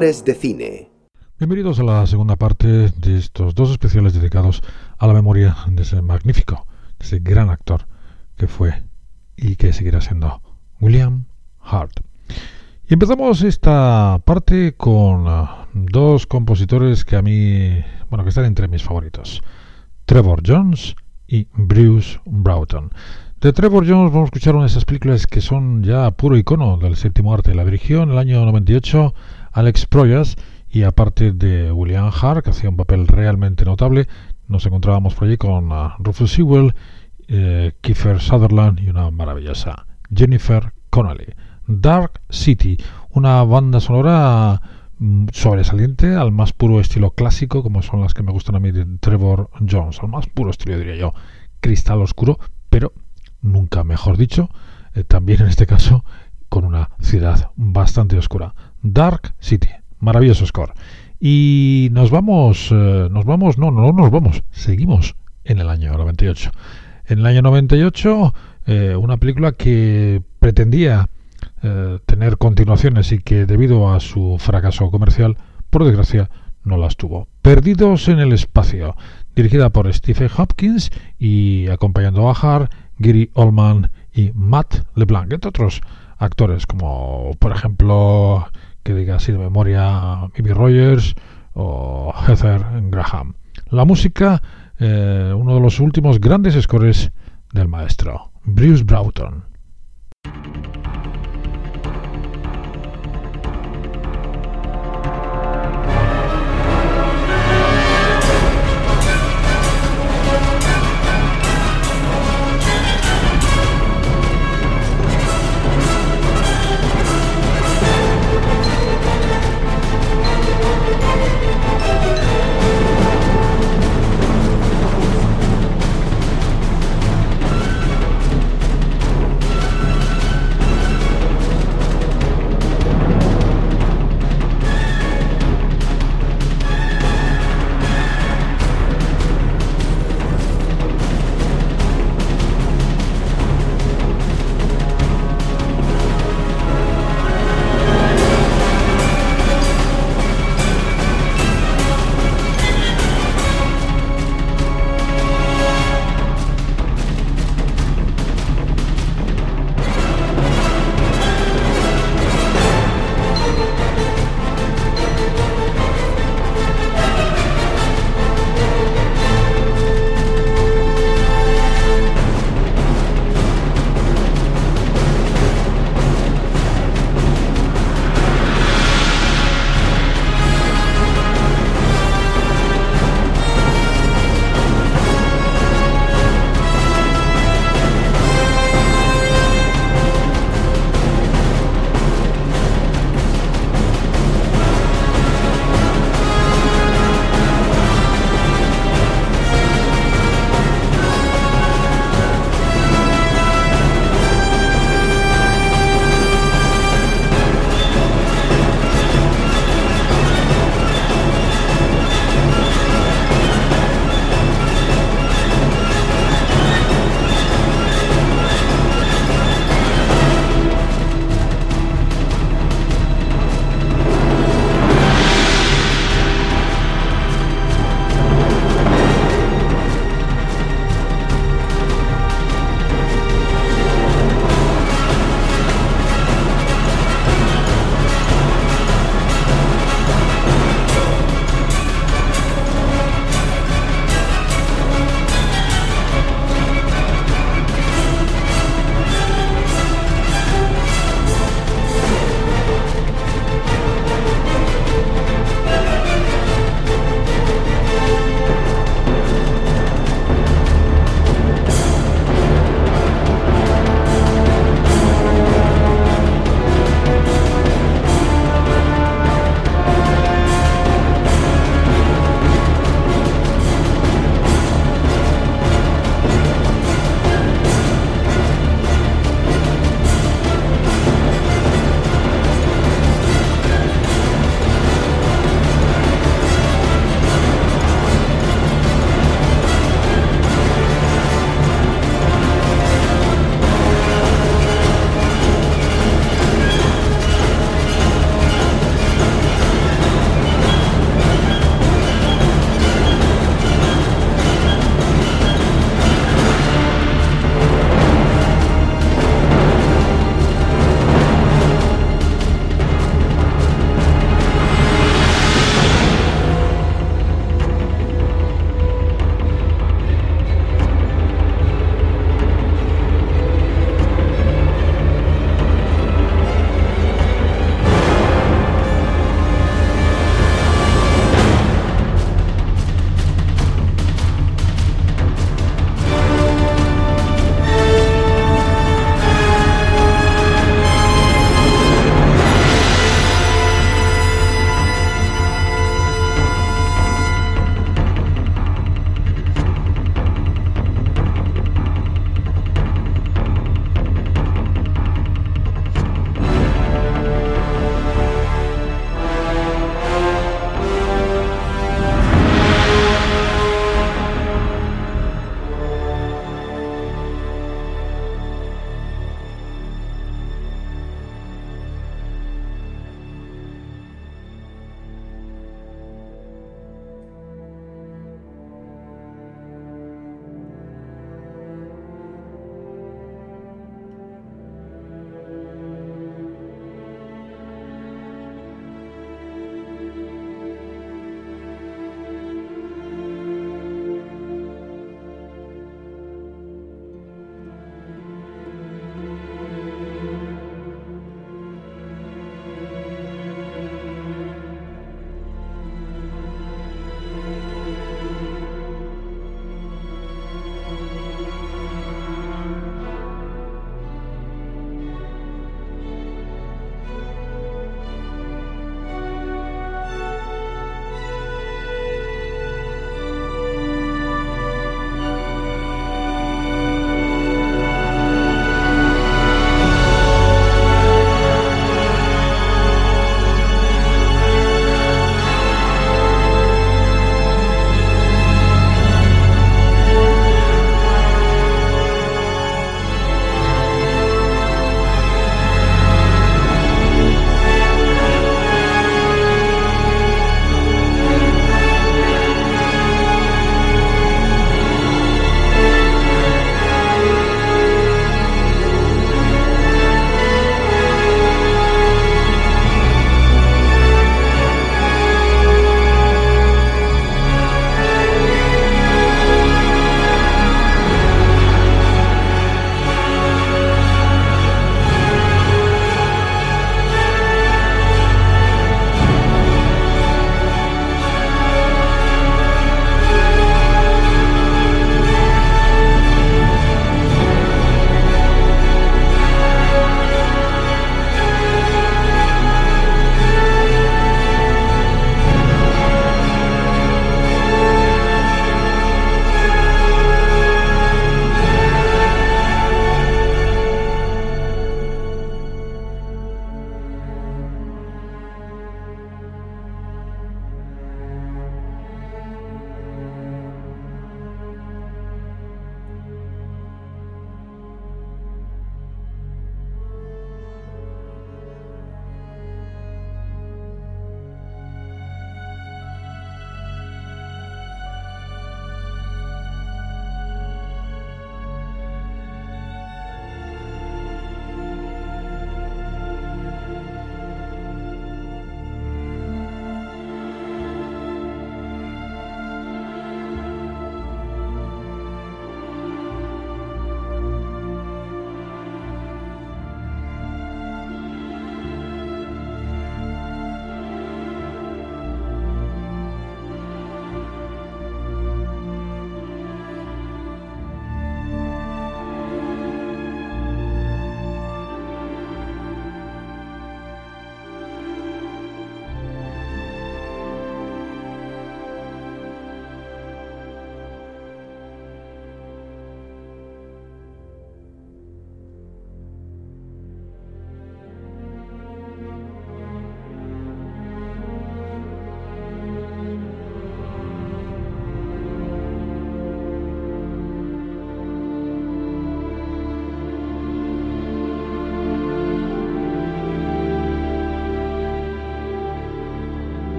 de cine. Bienvenidos a la segunda parte de estos dos especiales dedicados a la memoria de ese magnífico, de ese gran actor que fue y que seguirá siendo William Hart. Y empezamos esta parte con ah, dos compositores que a mí, bueno, que están entre mis favoritos. Trevor Jones y Bruce Broughton. De Trevor Jones vamos a escuchar una de esas películas que son ya puro icono del séptimo arte. La dirigió en el año 98 Alex Proyas y aparte de William Hart, que hacía un papel realmente notable, nos encontrábamos por allí con uh, Rufus Sewell, eh, Kiefer Sutherland y una maravillosa Jennifer Connelly. Dark City, una banda sonora mm, sobresaliente al más puro estilo clásico, como son las que me gustan a mí de Trevor Jones, al más puro estilo diría yo, cristal oscuro, pero nunca mejor dicho, eh, también en este caso con una ciudad bastante oscura. Dark City, maravilloso score. Y nos vamos, eh, nos vamos, no, no, no nos vamos, seguimos en el año 98. En el año 98, eh, una película que pretendía eh, tener continuaciones y que debido a su fracaso comercial, por desgracia, no las tuvo. Perdidos en el espacio, dirigida por Stephen Hopkins y acompañando a Hart, Gary Oldman y Matt LeBlanc, entre otros actores como por ejemplo que diga así de memoria Mimi Rogers o Heather Graham. La música, eh, uno de los últimos grandes scores del maestro, Bruce Broughton.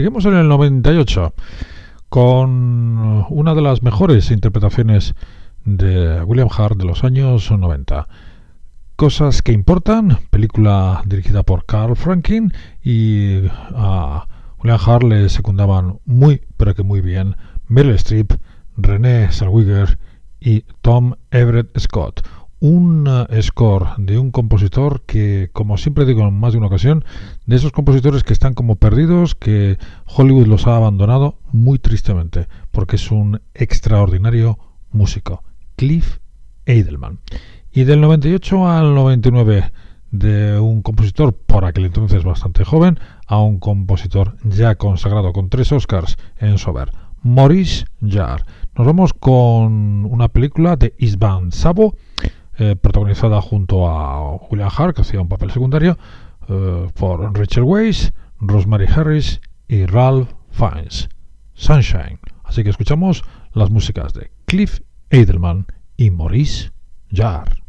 Seguimos en el 98 con una de las mejores interpretaciones de William Hart de los años 90. Cosas que importan, película dirigida por Carl Franklin y a William Hart le secundaban muy, pero que muy bien Meryl Streep, René Zellweger y Tom Everett Scott un eh, score de un compositor que, como siempre digo en más de una ocasión, de esos compositores que están como perdidos, que Hollywood los ha abandonado muy tristemente, porque es un extraordinario músico, Cliff Edelman. Y del 98 al 99, de un compositor por aquel entonces bastante joven, a un compositor ya consagrado con tres Oscars en su haber, Maurice Jarre. Nos vamos con una película de Isban Sabo, eh, protagonizada junto a Julian Hart, que hacía un papel secundario, eh, por Rachel Weisz, Rosemary Harris y Ralph Fiennes. Sunshine. Así que escuchamos las músicas de Cliff Edelman y Maurice Jarre.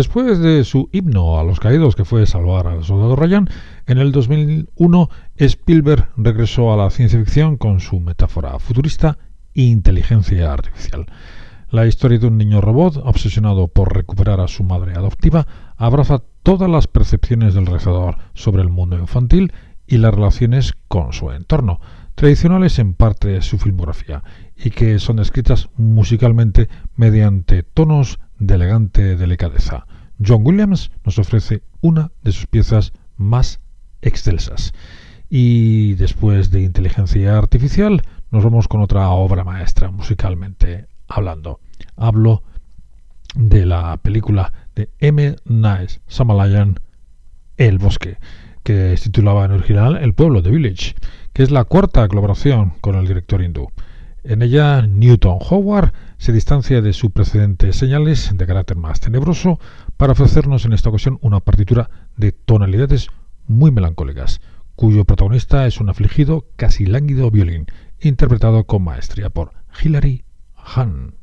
Después de su himno a los caídos que fue salvar al soldado Ryan, en el 2001 Spielberg regresó a la ciencia ficción con su metáfora futurista inteligencia artificial. La historia de un niño robot obsesionado por recuperar a su madre adoptiva abraza todas las percepciones del realizador sobre el mundo infantil y las relaciones con su entorno, tradicionales en parte de su filmografía, y que son descritas musicalmente mediante tonos de elegante delicadeza. John Williams nos ofrece una de sus piezas más excelsas. Y después de Inteligencia Artificial, nos vamos con otra obra maestra musicalmente hablando. Hablo de la película de M. Nice Samalayan, El Bosque, que se titulaba en original El Pueblo de Village, que es la cuarta colaboración con el director hindú. En ella, Newton Howard se distancia de su precedente señales de carácter más tenebroso para ofrecernos en esta ocasión una partitura de tonalidades muy melancólicas, cuyo protagonista es un afligido, casi lánguido violín, interpretado con maestría por Hilary Hahn.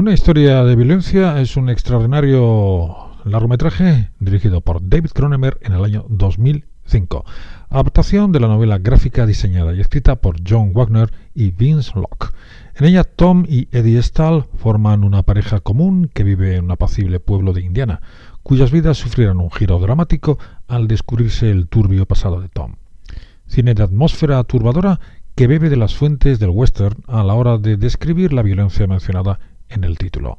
Una historia de violencia es un extraordinario largometraje dirigido por David Cronenberg en el año 2005. Adaptación de la novela gráfica diseñada y escrita por John Wagner y Vince Locke. En ella Tom y Eddie Stahl forman una pareja común que vive en un apacible pueblo de Indiana, cuyas vidas sufrieron un giro dramático al descubrirse el turbio pasado de Tom. Cine de atmósfera turbadora que bebe de las fuentes del western a la hora de describir la violencia mencionada en el título.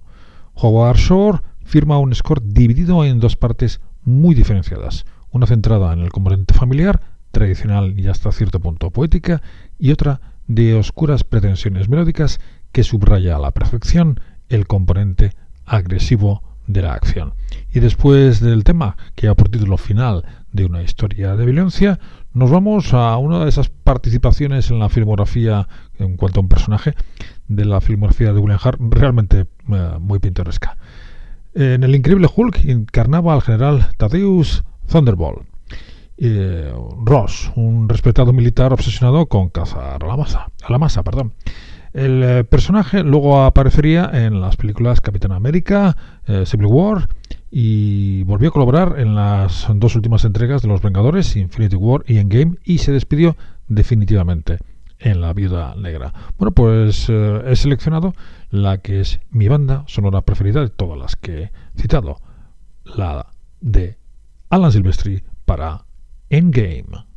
Howard Shore firma un score dividido en dos partes muy diferenciadas, una centrada en el componente familiar, tradicional y hasta cierto punto poética, y otra de oscuras pretensiones melódicas que subraya a la perfección el componente agresivo de la acción. Y después del tema que ha por título final de una historia de violencia, nos vamos a una de esas participaciones en la filmografía en cuanto a un personaje de la filmografía de William Hart realmente eh, muy pintoresca. En el increíble Hulk encarnaba al general Thaddeus Thunderbolt. Eh, Ross, un respetado militar obsesionado con cazar a la masa. A la masa perdón. El eh, personaje luego aparecería en las películas Capitán América, Civil War y volvió a colaborar en las dos últimas entregas de Los Vengadores, Infinity War y Endgame, y se despidió definitivamente en La Viuda Negra. Bueno, pues he seleccionado la que es mi banda sonora preferida de todas las que he citado, la de Alan Silvestri para Endgame.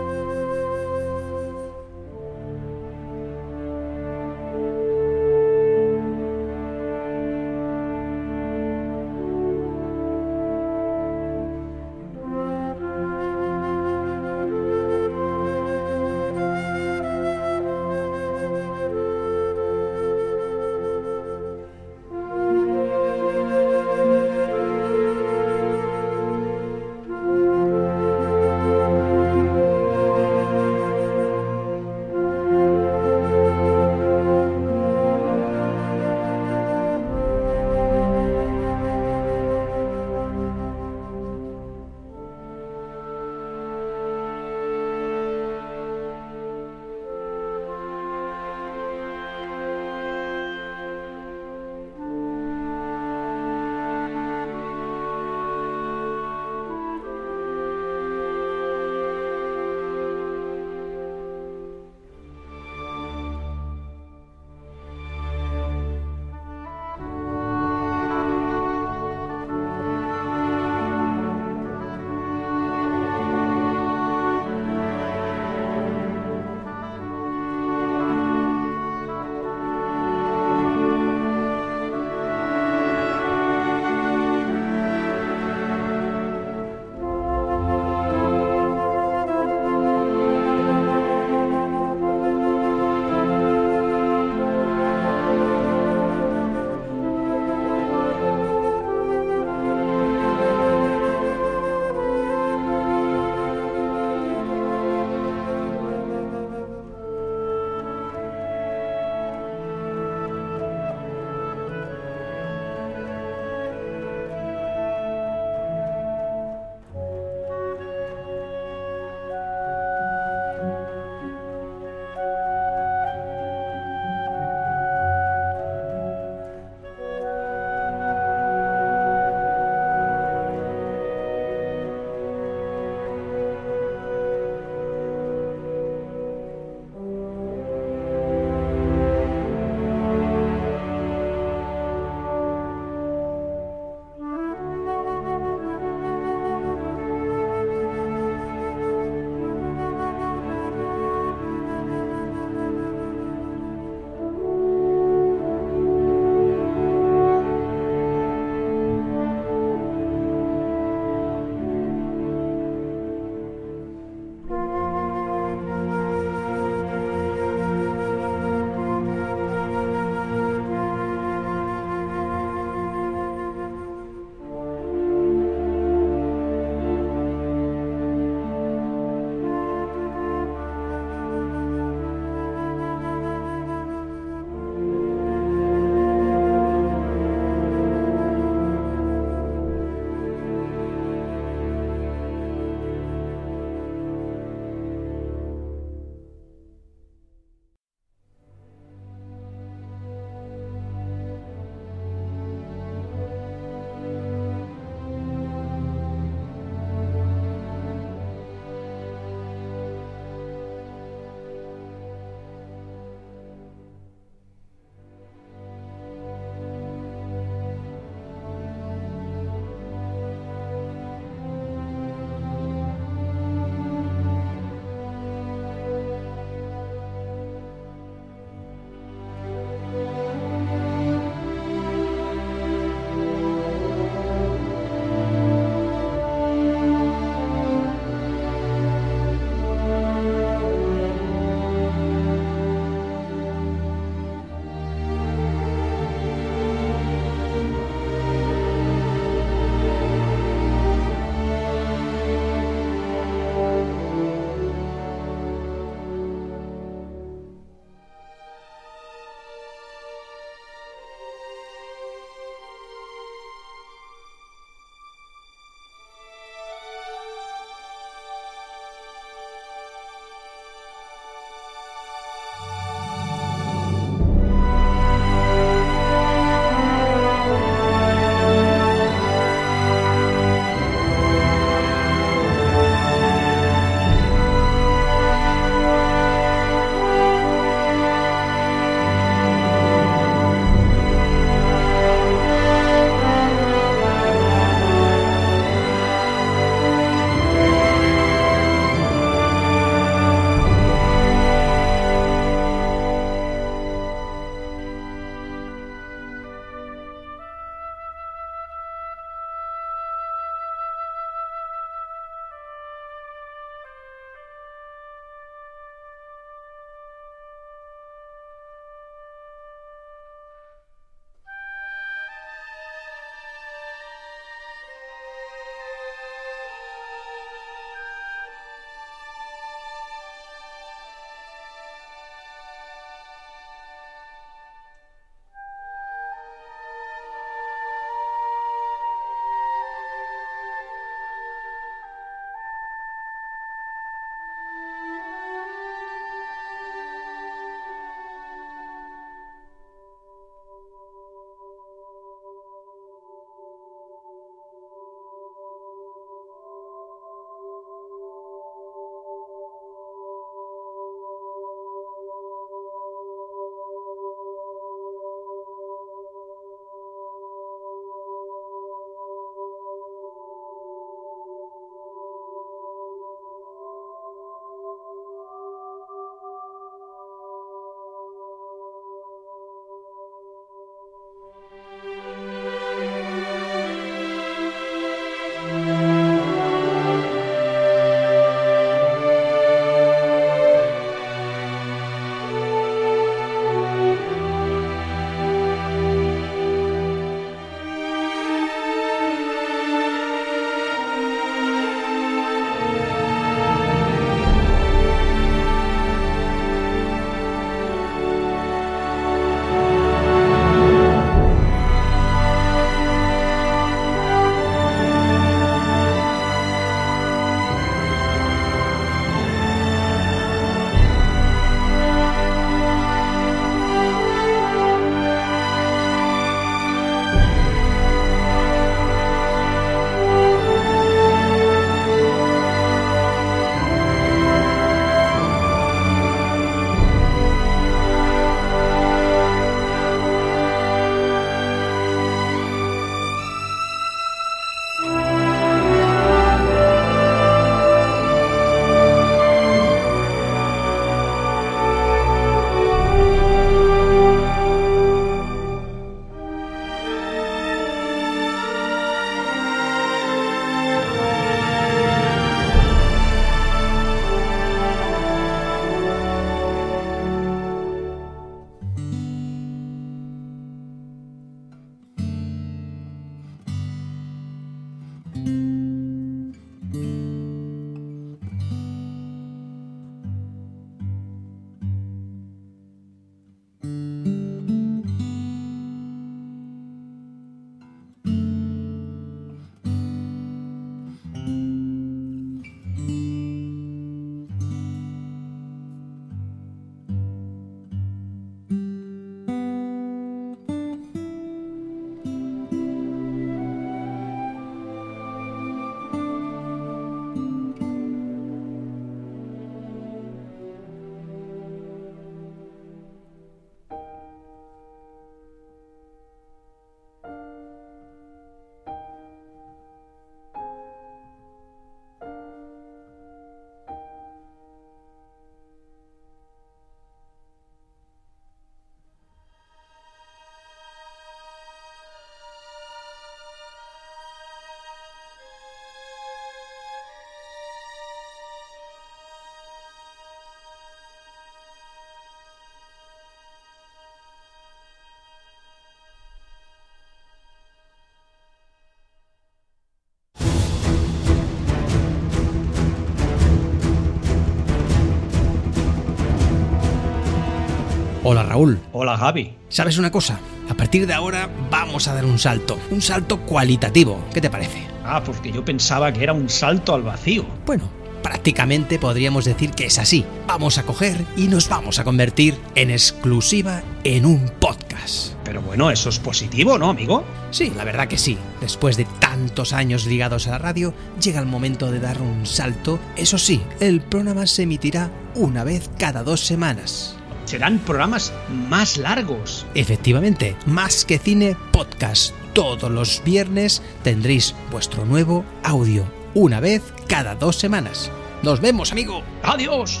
Hola Javi. ¿Sabes una cosa? A partir de ahora vamos a dar un salto, un salto cualitativo. ¿Qué te parece? Ah, porque yo pensaba que era un salto al vacío. Bueno, prácticamente podríamos decir que es así. Vamos a coger y nos vamos a convertir en exclusiva en un podcast. Pero bueno, eso es positivo, ¿no, amigo? Sí, la verdad que sí. Después de tantos años ligados a la radio, llega el momento de dar un salto. Eso sí, el programa se emitirá una vez cada dos semanas. Serán programas más largos. Efectivamente, más que cine podcast. Todos los viernes tendréis vuestro nuevo audio, una vez cada dos semanas. Nos vemos, amigo. Adiós.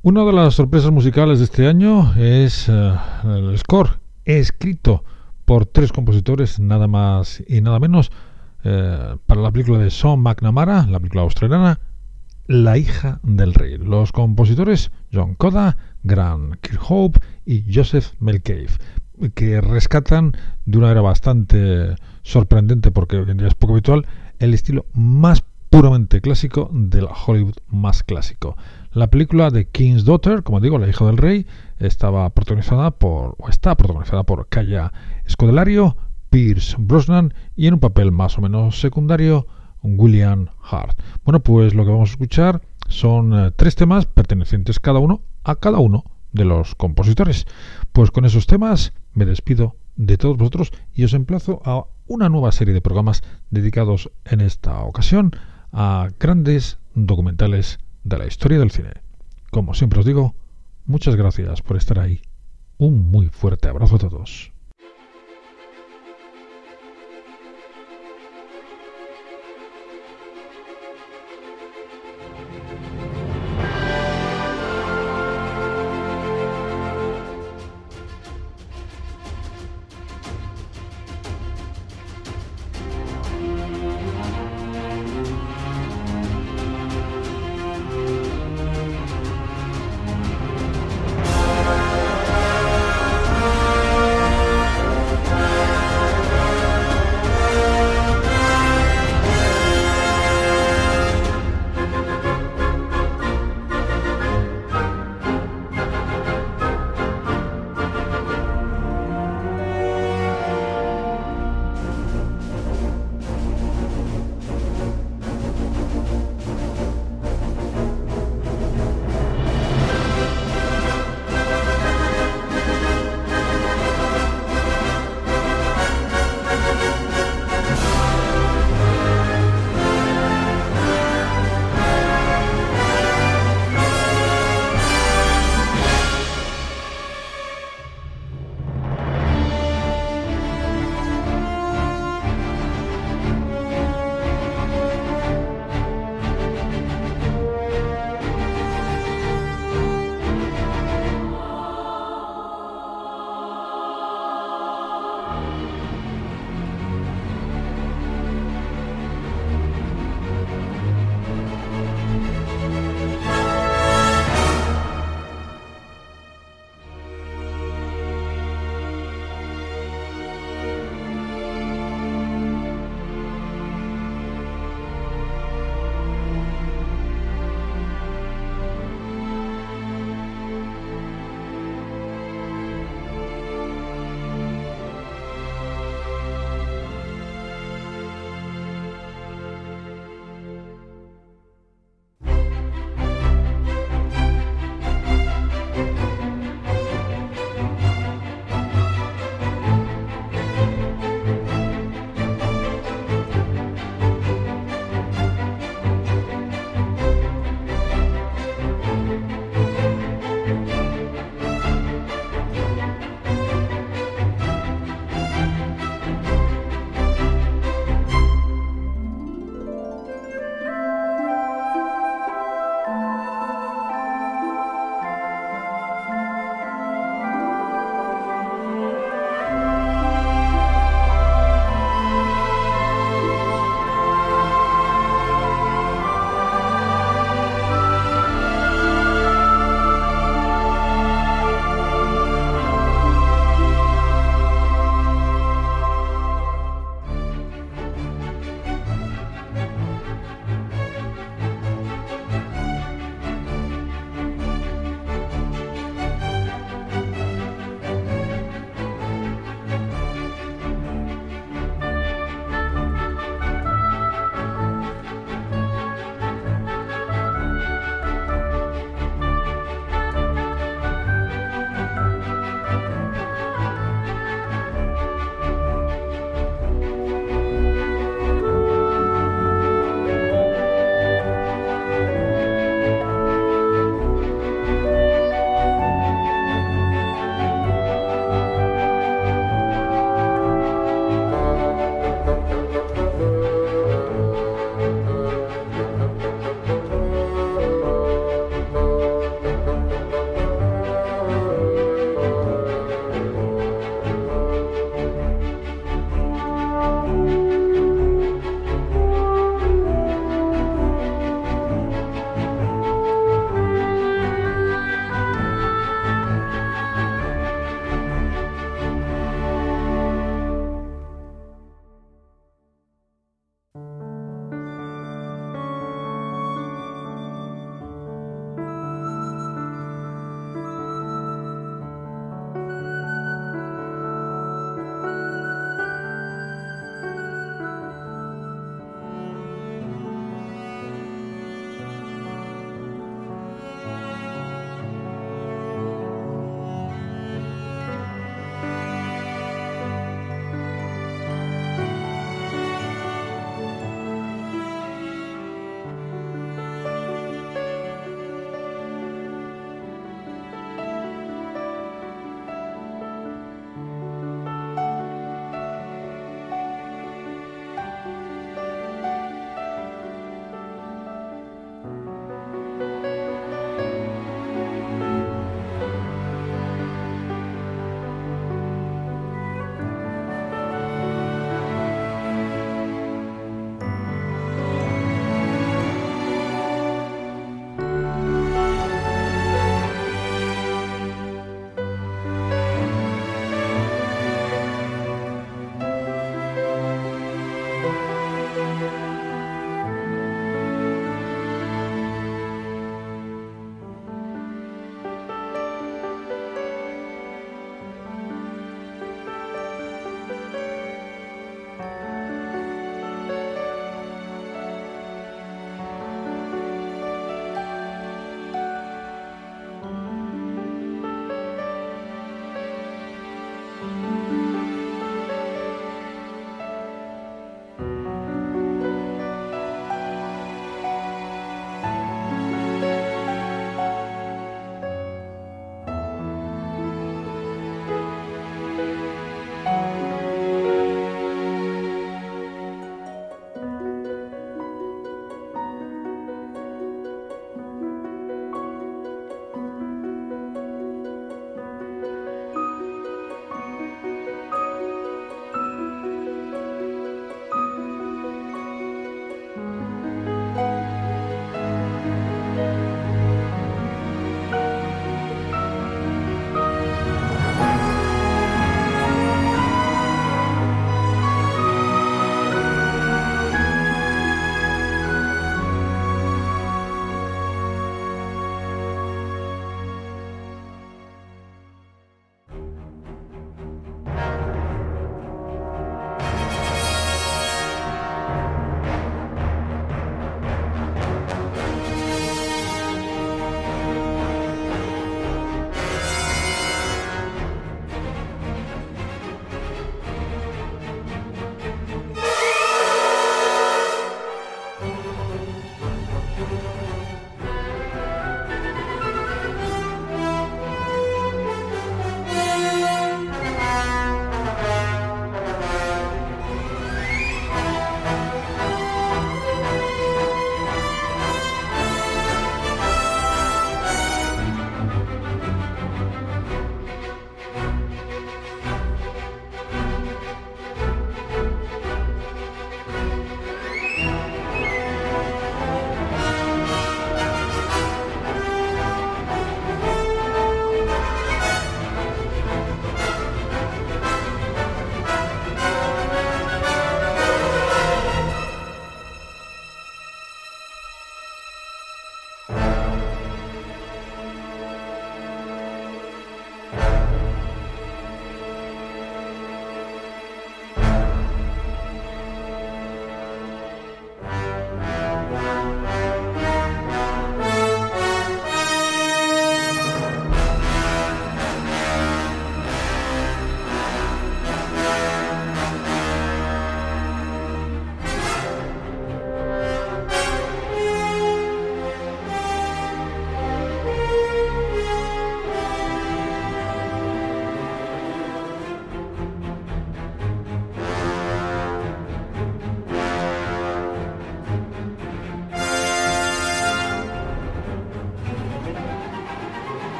Una de las sorpresas musicales de este año es uh, el score escrito por tres compositores, nada más y nada menos, eh, para la película de Sean McNamara, la película australiana, La hija del rey. Los compositores John Coda, Grant Kirkhope y Joseph Melcave, que rescatan de una era bastante sorprendente, porque hoy en día es poco habitual, el estilo más puramente clásico del Hollywood más clásico. La película de King's Daughter, como digo, La hija del rey, estaba protagonizada por, o está protagonizada por Kaya Scodelario, Pierce Brosnan y en un papel más o menos secundario William Hart. Bueno, pues lo que vamos a escuchar son eh, tres temas pertenecientes cada uno a cada uno de los compositores. Pues con esos temas me despido de todos vosotros y os emplazo a una nueva serie de programas dedicados en esta ocasión a grandes documentales de la historia del cine. Como siempre os digo, muchas gracias por estar ahí. Un muy fuerte abrazo a todos.